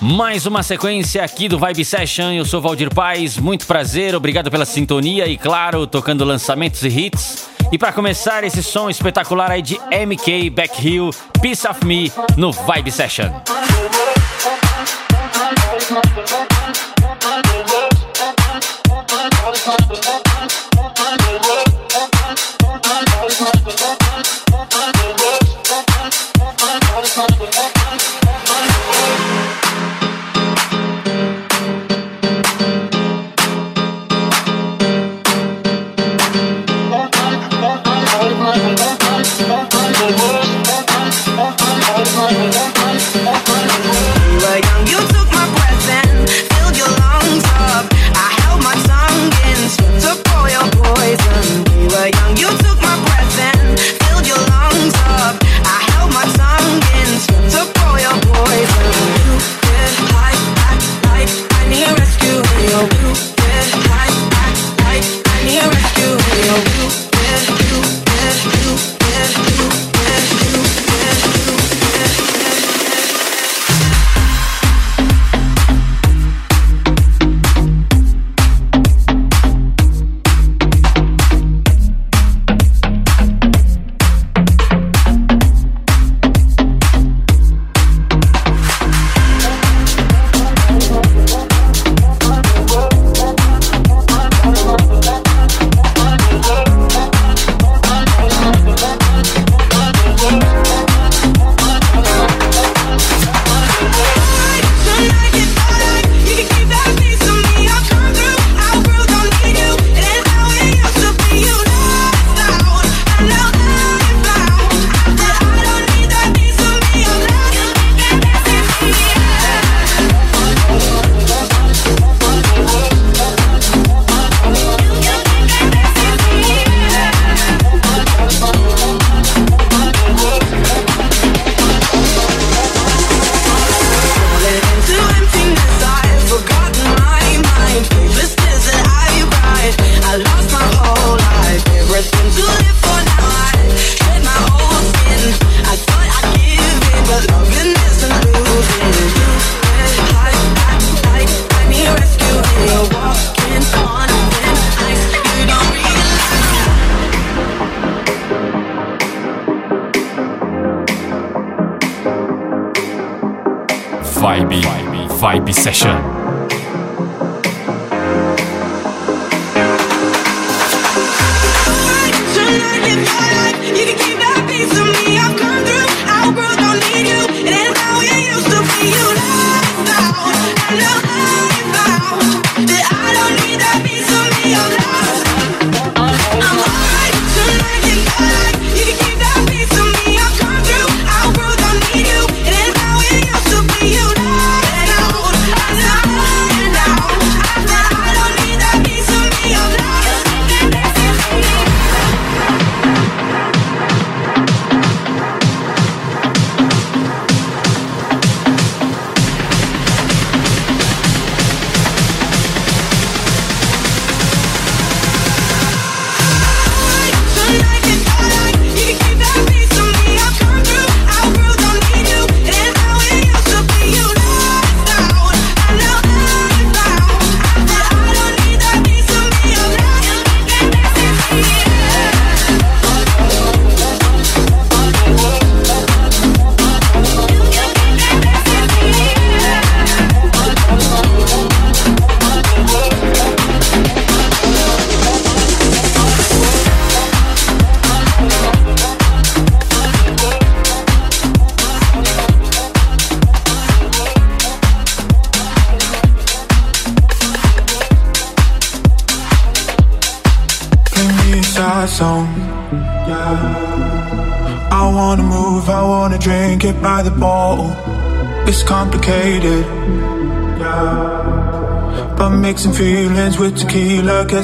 Mais uma sequência aqui do Vibe Session. Eu sou Valdir Paz, muito prazer, obrigado pela sintonia e, claro, tocando lançamentos e hits. E para começar esse som espetacular aí de MK Backhill, Piece of Me no Vibe Session. feelings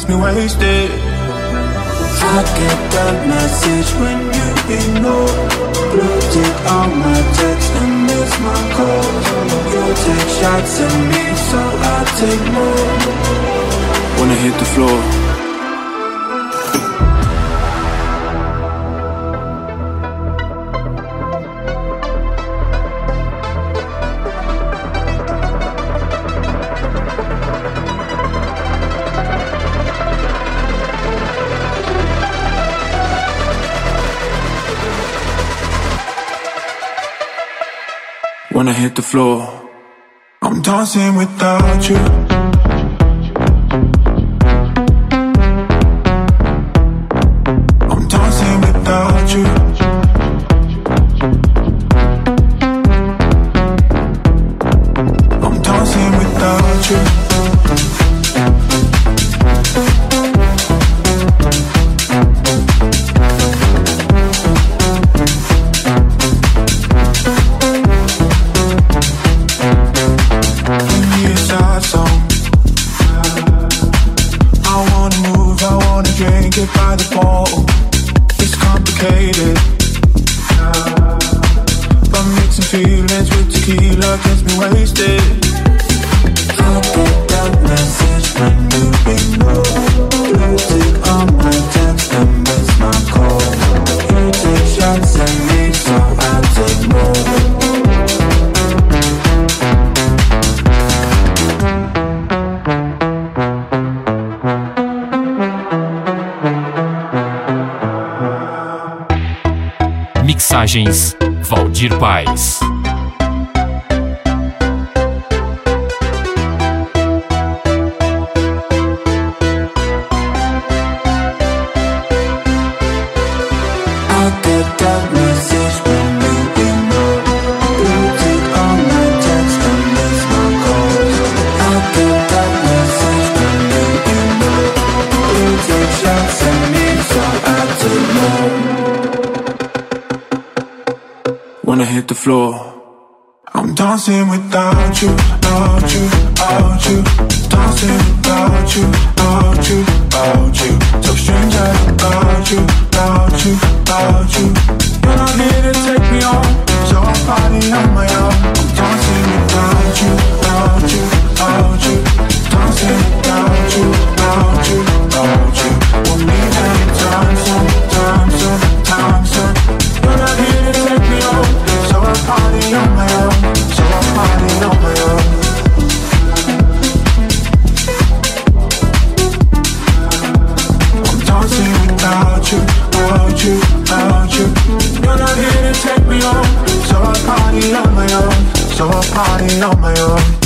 gets me wasted. I get that message when you ignore. Blue tick on my text and miss my calls. You take shots at me so I take more. Wanna hit the floor I hit the floor. I'm dancing without you. Floor. I'm dancing without you, without you, without you. Dancing without you, without you, without you. So strange without you, without you, without you. You're not here to take me on, so I party on my own. I'm dancing without you, without you, without you. Dancing without you, without you, without you. We'll on my own, so I party on my own. I'm dancing without you, without you, without you. You're not here to take me home, so I party on my own, so I party on my own.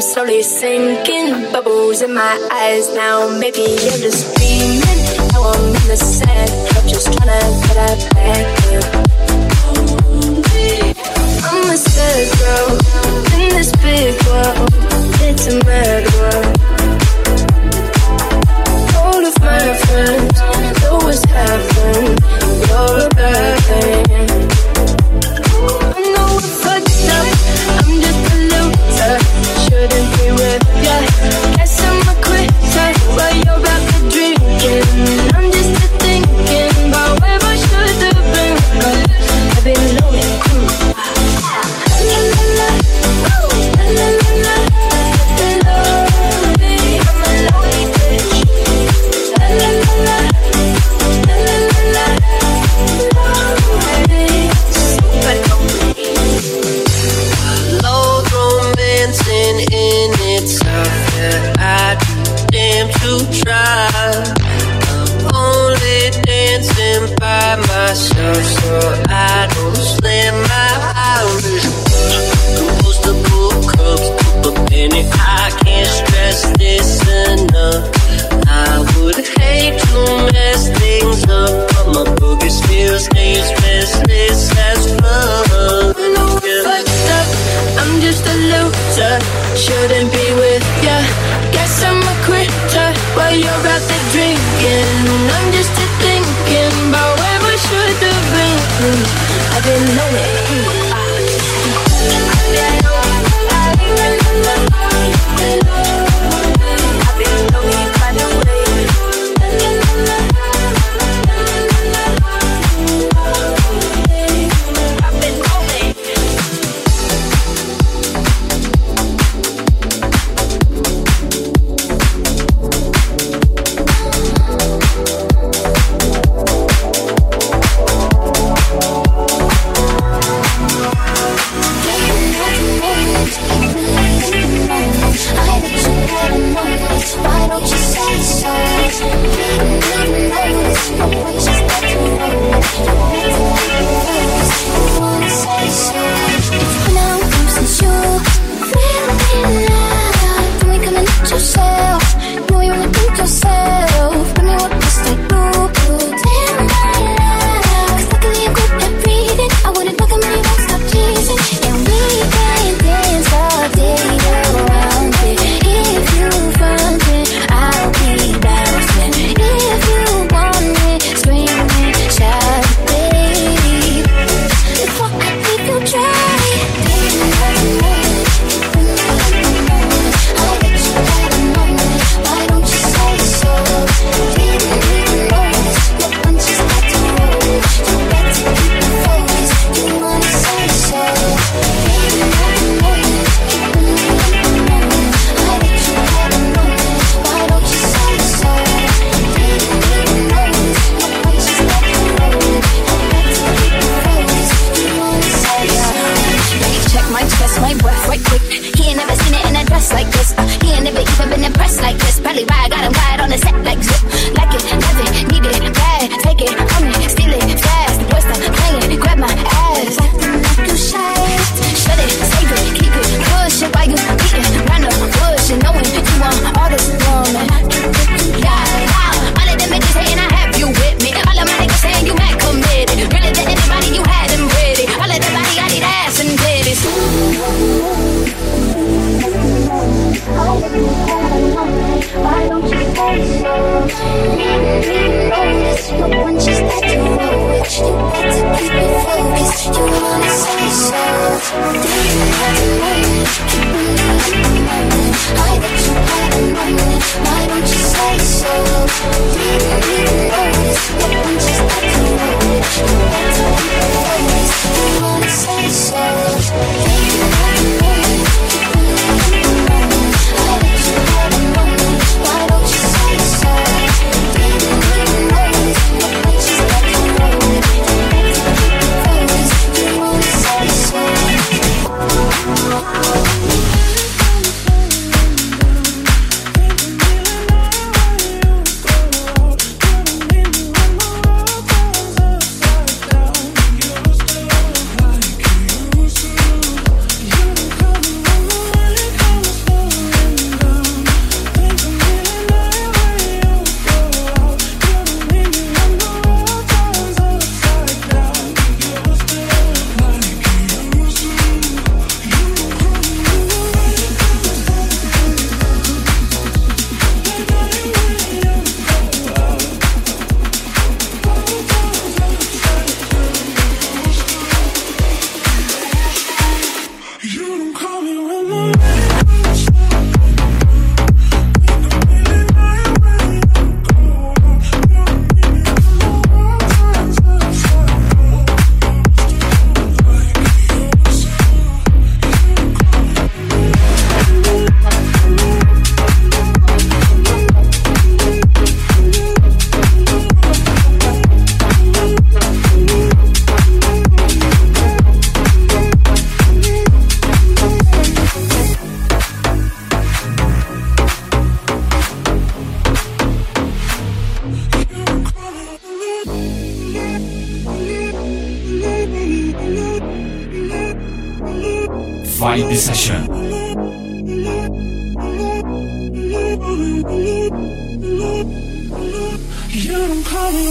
I'm slowly sinking, bubbles in my eyes now. Maybe you're just dreaming. Now I'm in the sand. I'm just trying to get out back up. I'm a sad girl in this big world. It's a mad world. All of my friends know what's happened. You're a bad thing.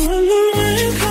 Call the rain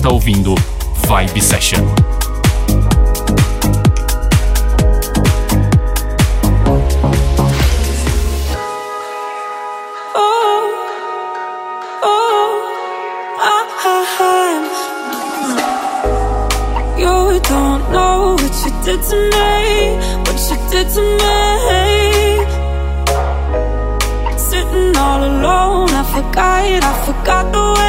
está ouvindo Vibe Session. to me, what you did to me. Sitting all alone, I forgot, I forgot the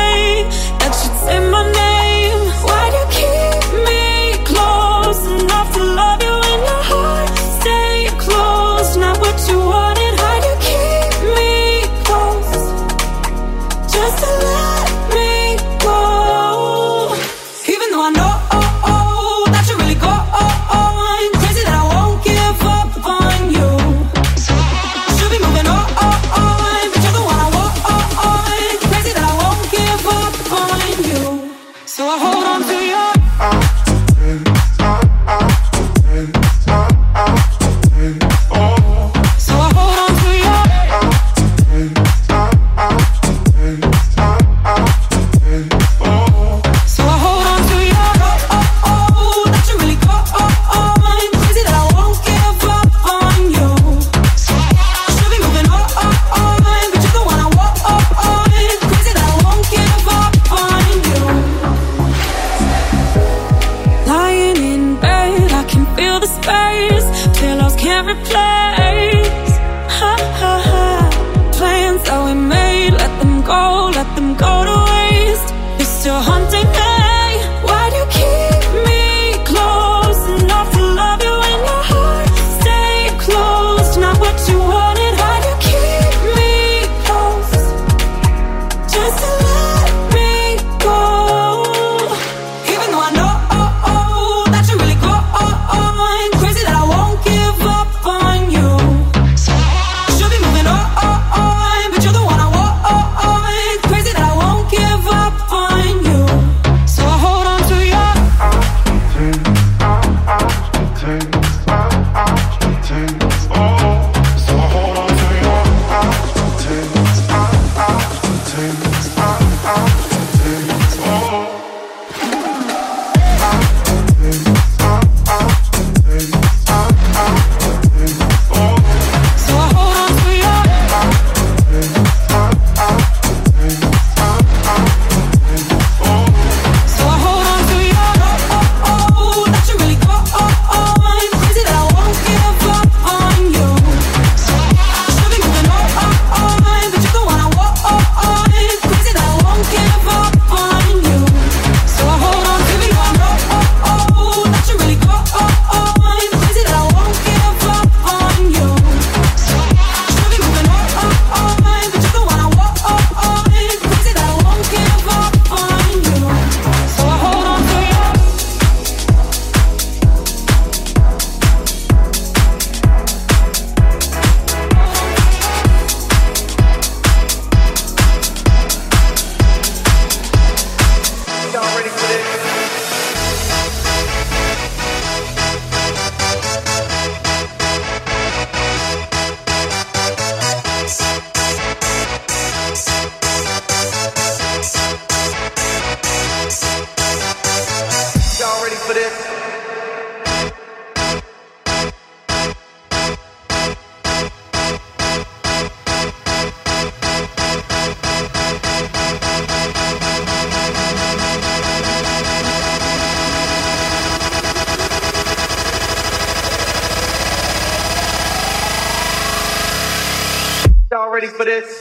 ready for this?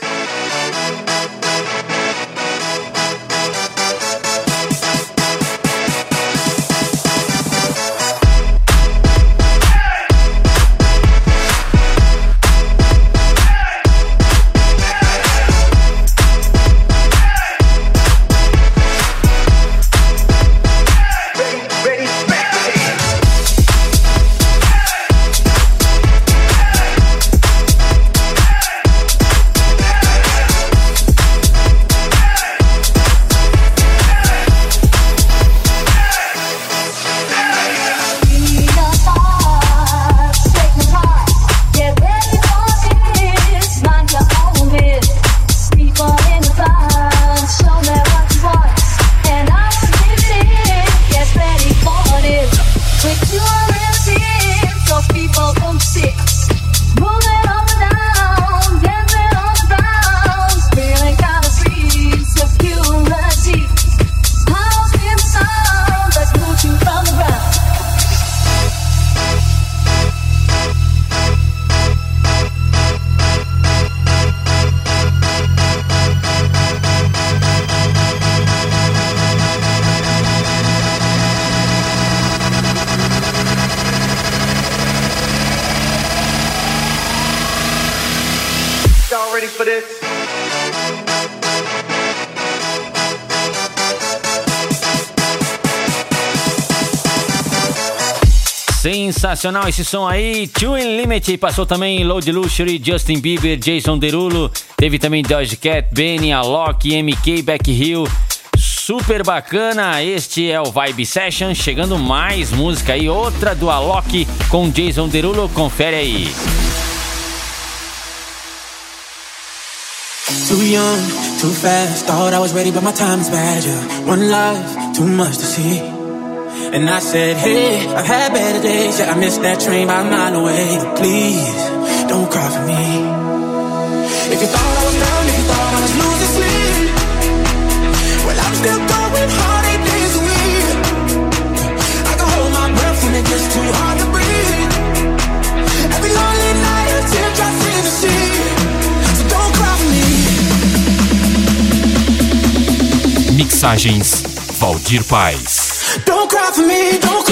Sensacional esse som aí. Two Limit passou também Load Luxury, Justin Bieber, Jason Derulo. Teve também Doja Cat, Benny, Alok, MK, Back Hill. Super bacana, este é o Vibe Session. Chegando mais música aí, outra do Alok com Jason Derulo. Confere aí. Too young, too fast. Thought I was ready, but my time is bad. Yeah. One life, too much to see. And I said, Hey, I've had better days. Yeah, I missed that train by a mile away. But please, don't cry for me. If you thought I was down, if you thought I was losing sleep, well, I'm still going hard eight days a week. I can hold my breath when it gets too hard to breathe. Every lonely night, a teardrop in the sea. So don't cry for me. Mixagens Valdir Paz. Don't cry for me, don't cry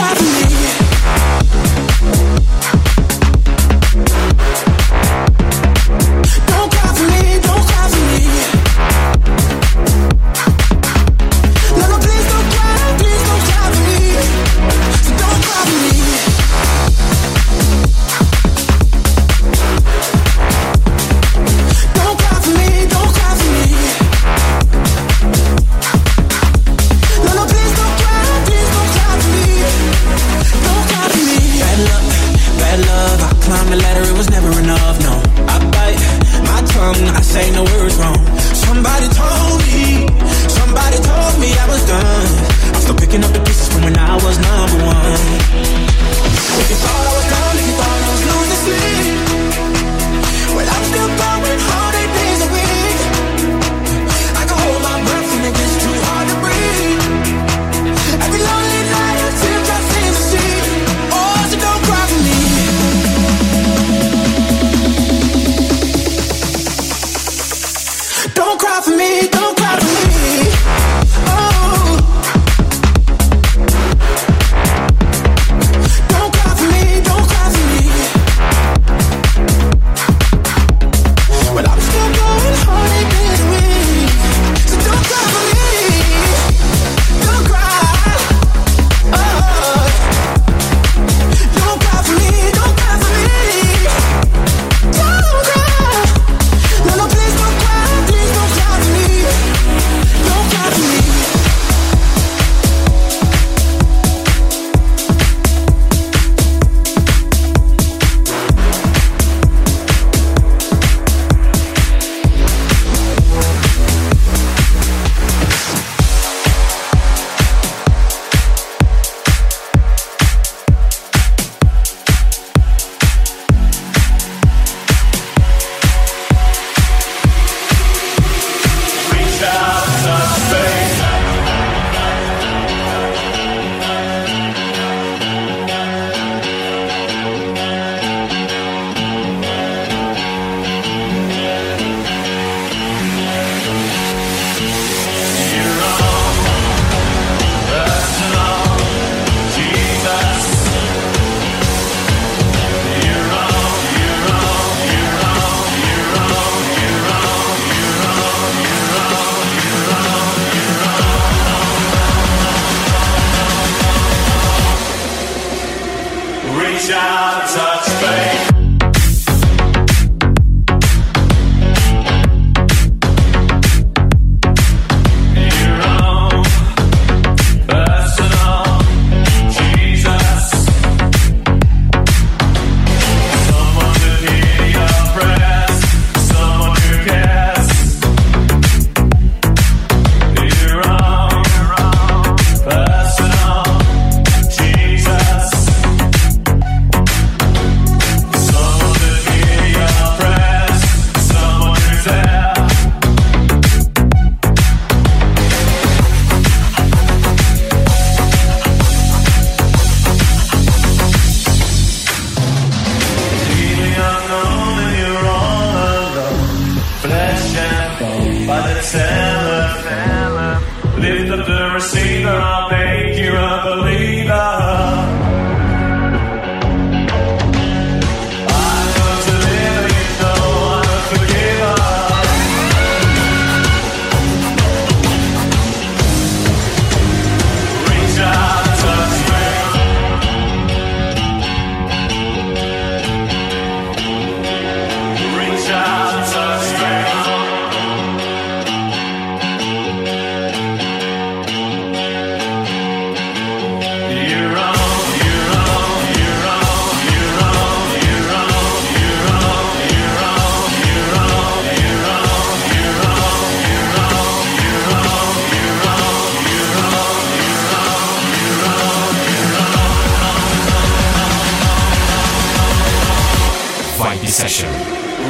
Session.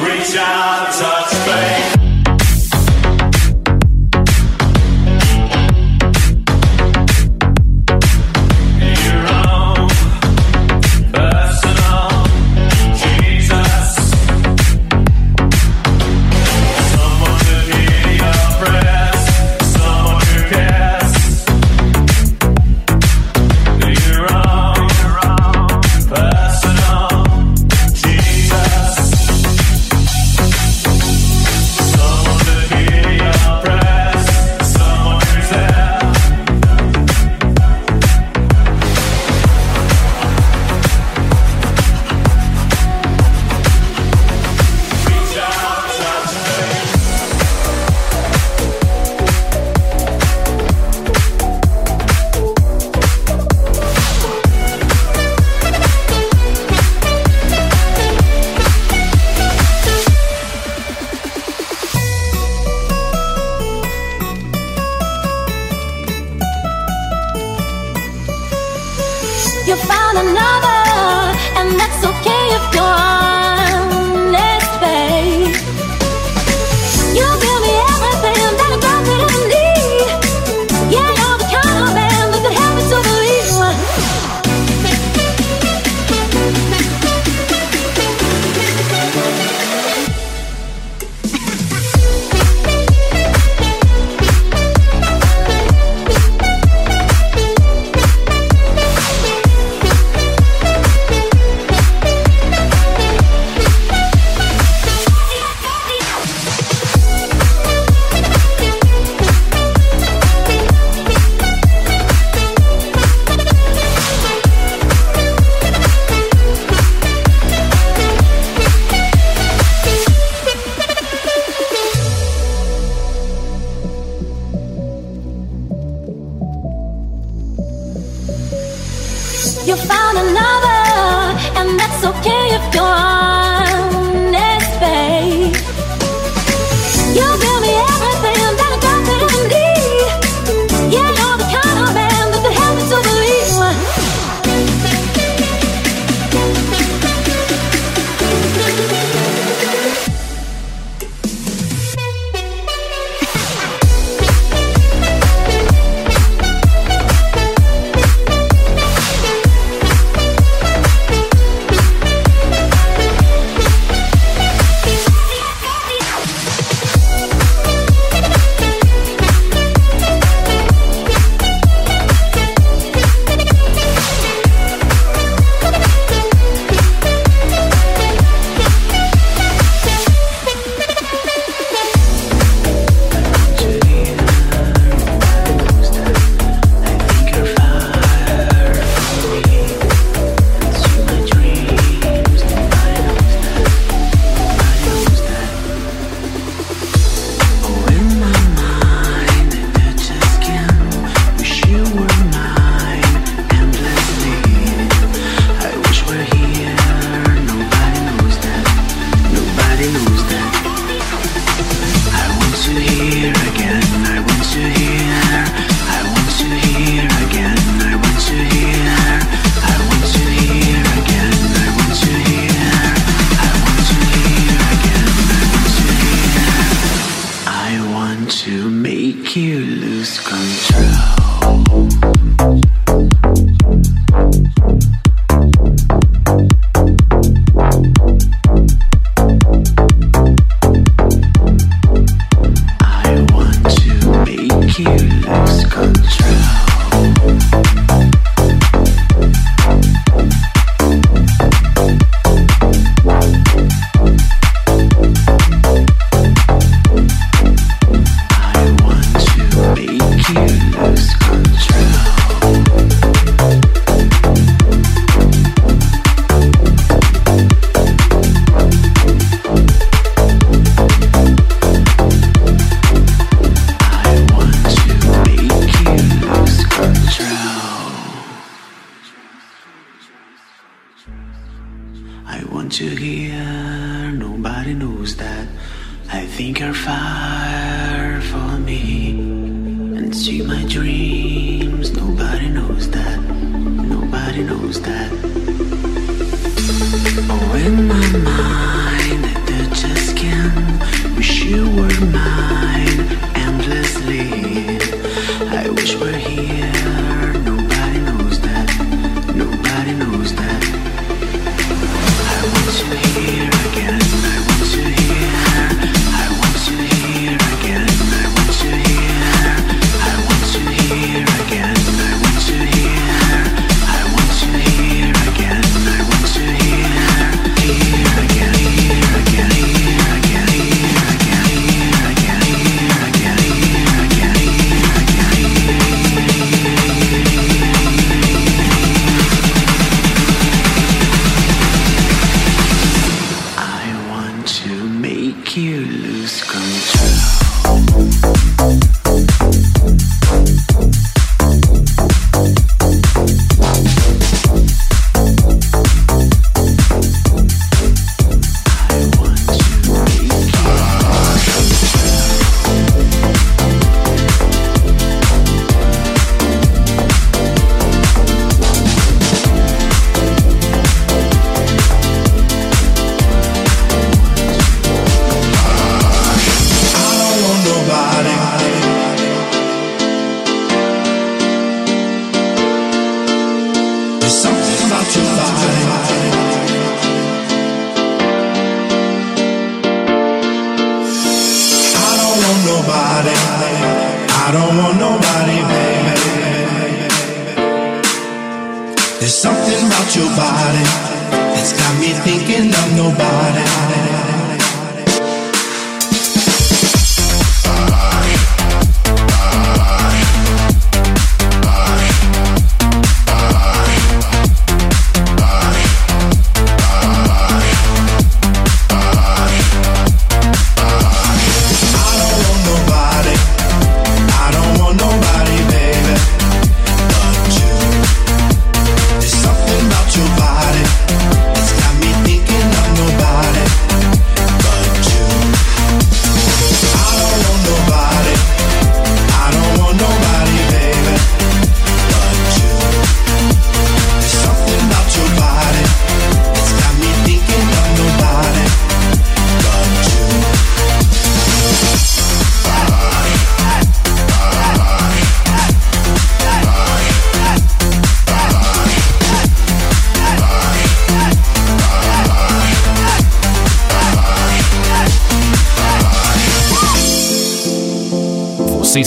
Reach out, touch faith.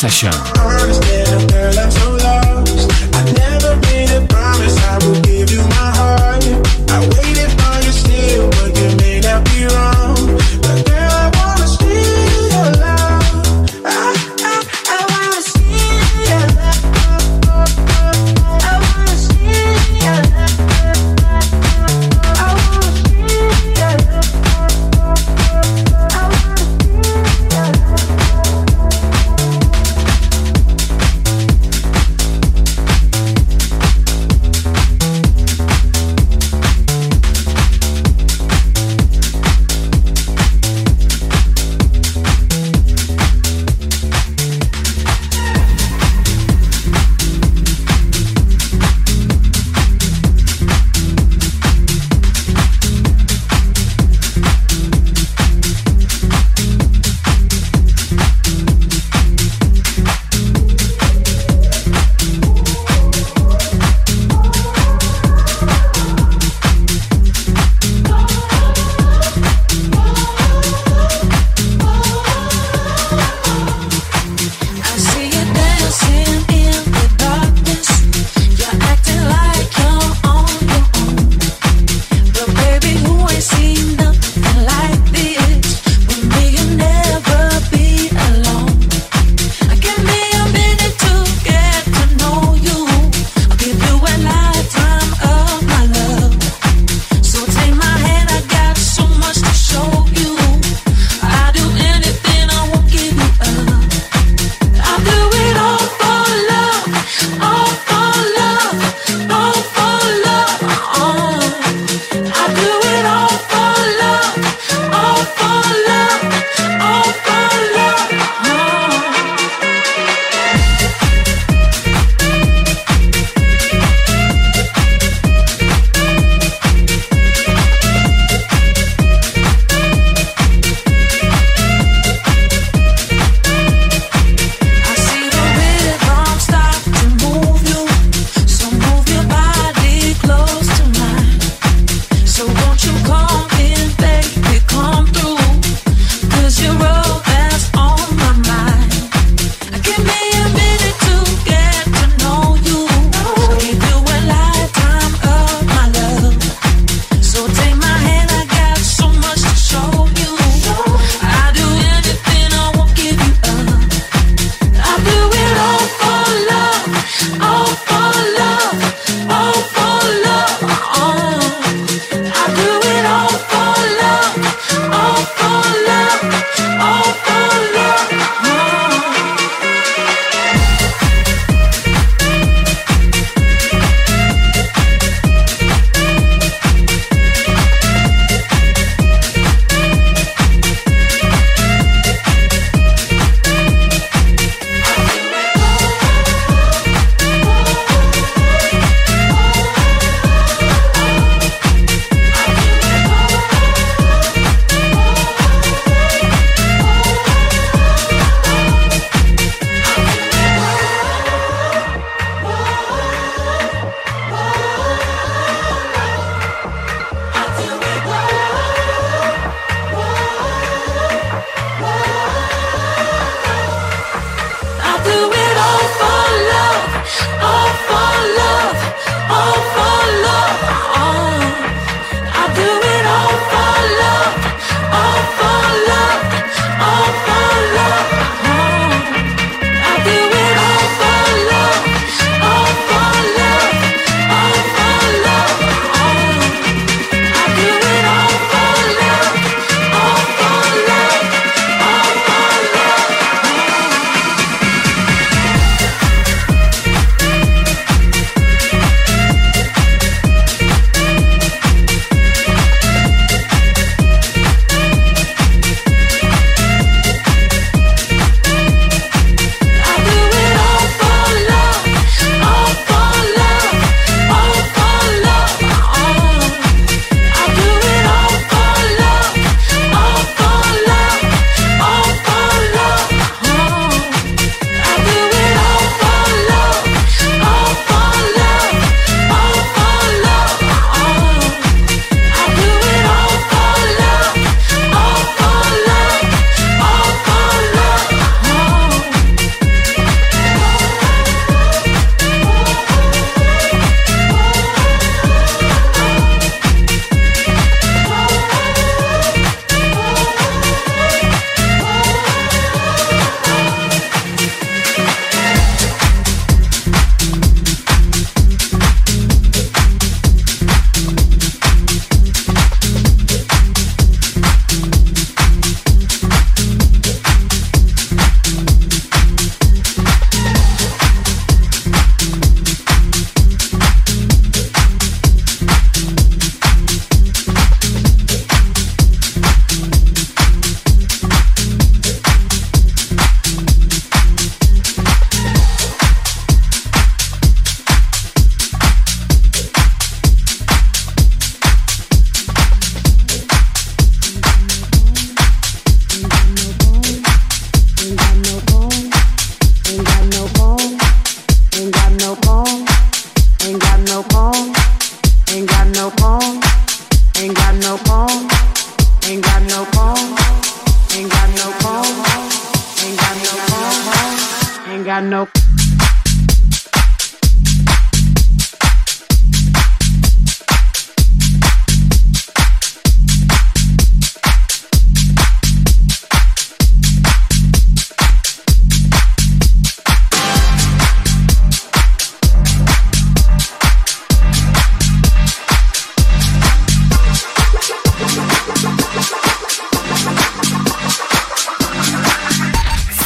Session.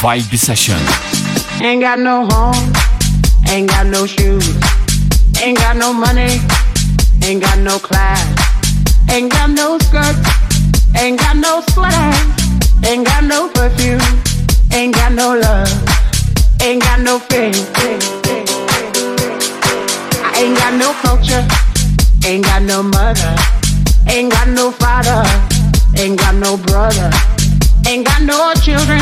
Vibe Session. Ain't got no home, ain't got no shoes, ain't got no money, ain't got no class, ain't got no skirt, ain't got no sweater, ain't got no perfume, ain't got no love, ain't got no faith. I ain't got no culture, ain't got no mother, ain't got no father, ain't got no brother, ain't got no children.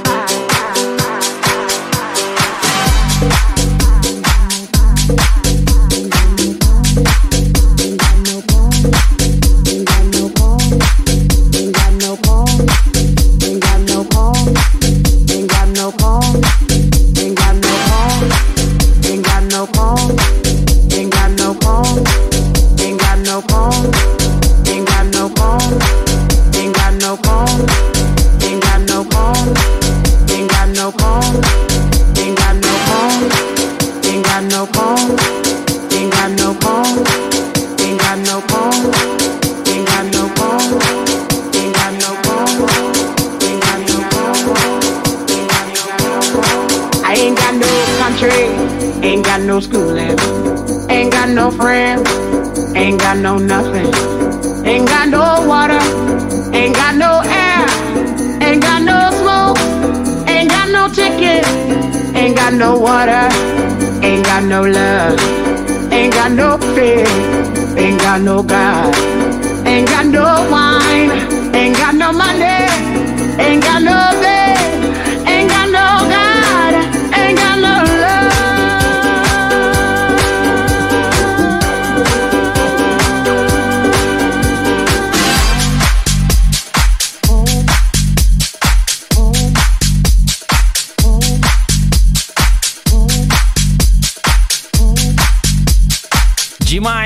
Ain't got no nothing, ain't got no water, ain't got no air, ain't got no smoke, ain't got no ticket, ain't got no water, ain't got no love, ain't got no fear, ain't got no God, ain't got no wine, ain't got no money, ain't got no bed,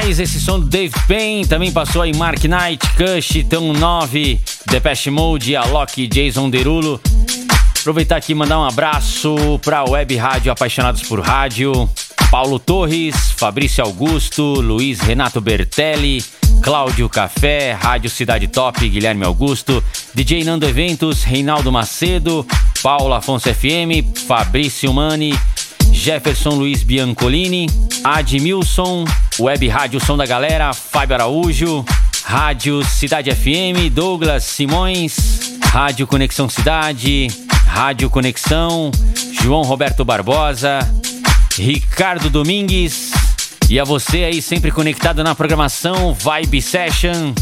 Esse som do Dave Payne. Também passou aí Mark Knight, Kush, Tão 9, Depeche Mode, Alok, Jason Derulo. Aproveitar aqui e mandar um abraço pra Web Rádio Apaixonados por Rádio. Paulo Torres, Fabrício Augusto, Luiz Renato Bertelli, Cláudio Café, Rádio Cidade Top, Guilherme Augusto, DJ Nando Eventos, Reinaldo Macedo, Paulo Afonso FM, Fabrício Mani, Jefferson Luiz Biancolini, Admilson, Web Rádio Som da Galera, Fábio Araújo, Rádio Cidade FM, Douglas Simões, Rádio Conexão Cidade, Rádio Conexão, João Roberto Barbosa, Ricardo Domingues e a você aí sempre conectado na programação Vibe Session.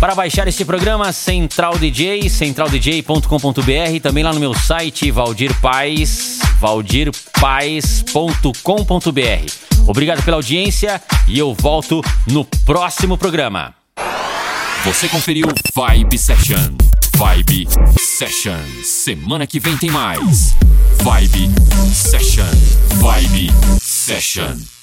Para baixar este programa, Central DJ, centraldj.com.br, também lá no meu site Valdir Paz, valdirpaz.com.br. Obrigado pela audiência e eu volto no próximo programa. Você conferiu Vibe Session. Vibe Session. Semana que vem tem mais. Vibe Session. Vibe Session.